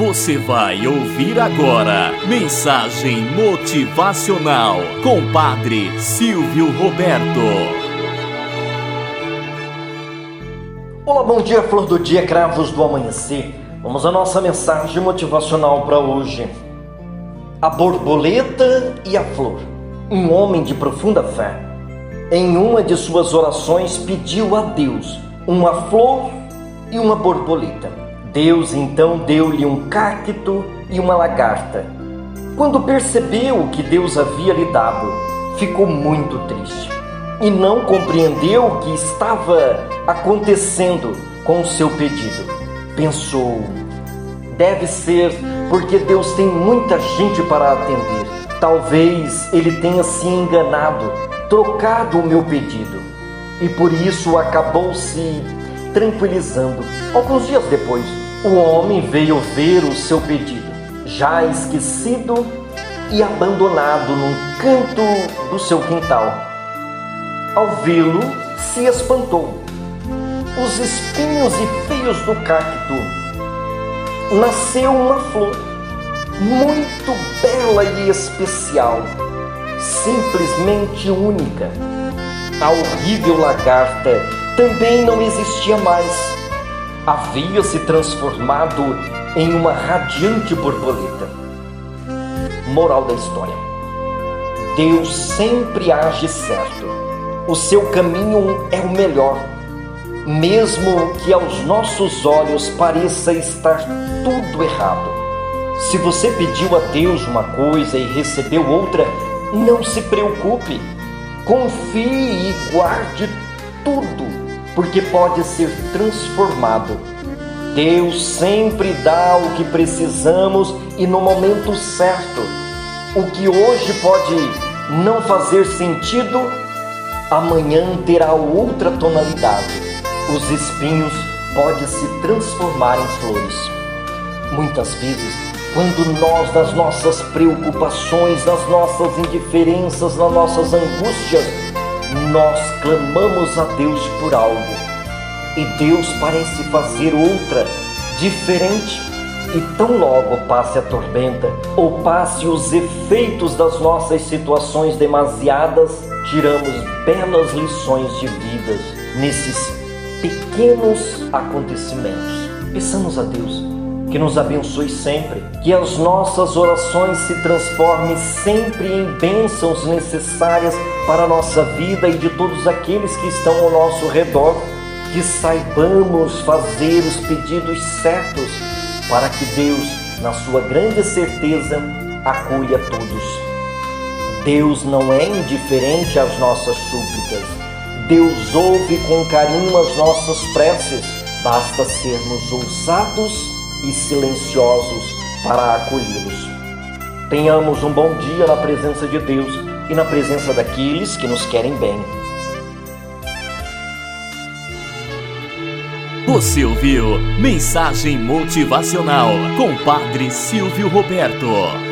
Você vai ouvir agora Mensagem Motivacional com Padre Silvio Roberto. Olá, bom dia, flor do dia, cravos do amanhecer. Vamos à nossa mensagem motivacional para hoje. A borboleta e a flor. Um homem de profunda fé. Em uma de suas orações pediu a Deus uma flor e uma borboleta. Deus então deu-lhe um cacto e uma lagarta. Quando percebeu o que Deus havia lhe dado, ficou muito triste e não compreendeu o que estava acontecendo com o seu pedido. Pensou: deve ser porque Deus tem muita gente para atender. Talvez ele tenha se enganado, trocado o meu pedido e por isso acabou se tranquilizando. Alguns dias depois, o homem veio ver o seu pedido, já esquecido e abandonado num canto do seu quintal. Ao vê-lo, se espantou. Os espinhos e feios do cacto nasceu uma flor muito bela e especial, simplesmente única. A horrível lagarta também não existia mais. Havia se transformado em uma radiante borboleta. Moral da história: Deus sempre age certo. O seu caminho é o melhor, mesmo que aos nossos olhos pareça estar tudo errado. Se você pediu a Deus uma coisa e recebeu outra, não se preocupe Confie e guarde tudo, porque pode ser transformado. Deus sempre dá o que precisamos e no momento certo. O que hoje pode não fazer sentido, amanhã terá outra tonalidade. Os espinhos podem se transformar em flores. Muitas vezes quando nós, nas nossas preocupações, nas nossas indiferenças, nas nossas angústias, nós clamamos a Deus por algo e Deus parece fazer outra, diferente. E tão logo passe a tormenta ou passe os efeitos das nossas situações demasiadas, tiramos belas lições de vida nesses pequenos acontecimentos. Peçamos a Deus que nos abençoe sempre, que as nossas orações se transformem sempre em bênçãos necessárias para a nossa vida e de todos aqueles que estão ao nosso redor, que saibamos fazer os pedidos certos para que Deus, na sua grande certeza, acolha todos. Deus não é indiferente às nossas súplicas. Deus ouve com carinho as nossas preces. Basta sermos ousados e silenciosos para acolhê-los. Tenhamos um bom dia na presença de Deus e na presença daqueles que nos querem bem. Você ouviu Mensagem Motivacional com Padre Silvio Roberto.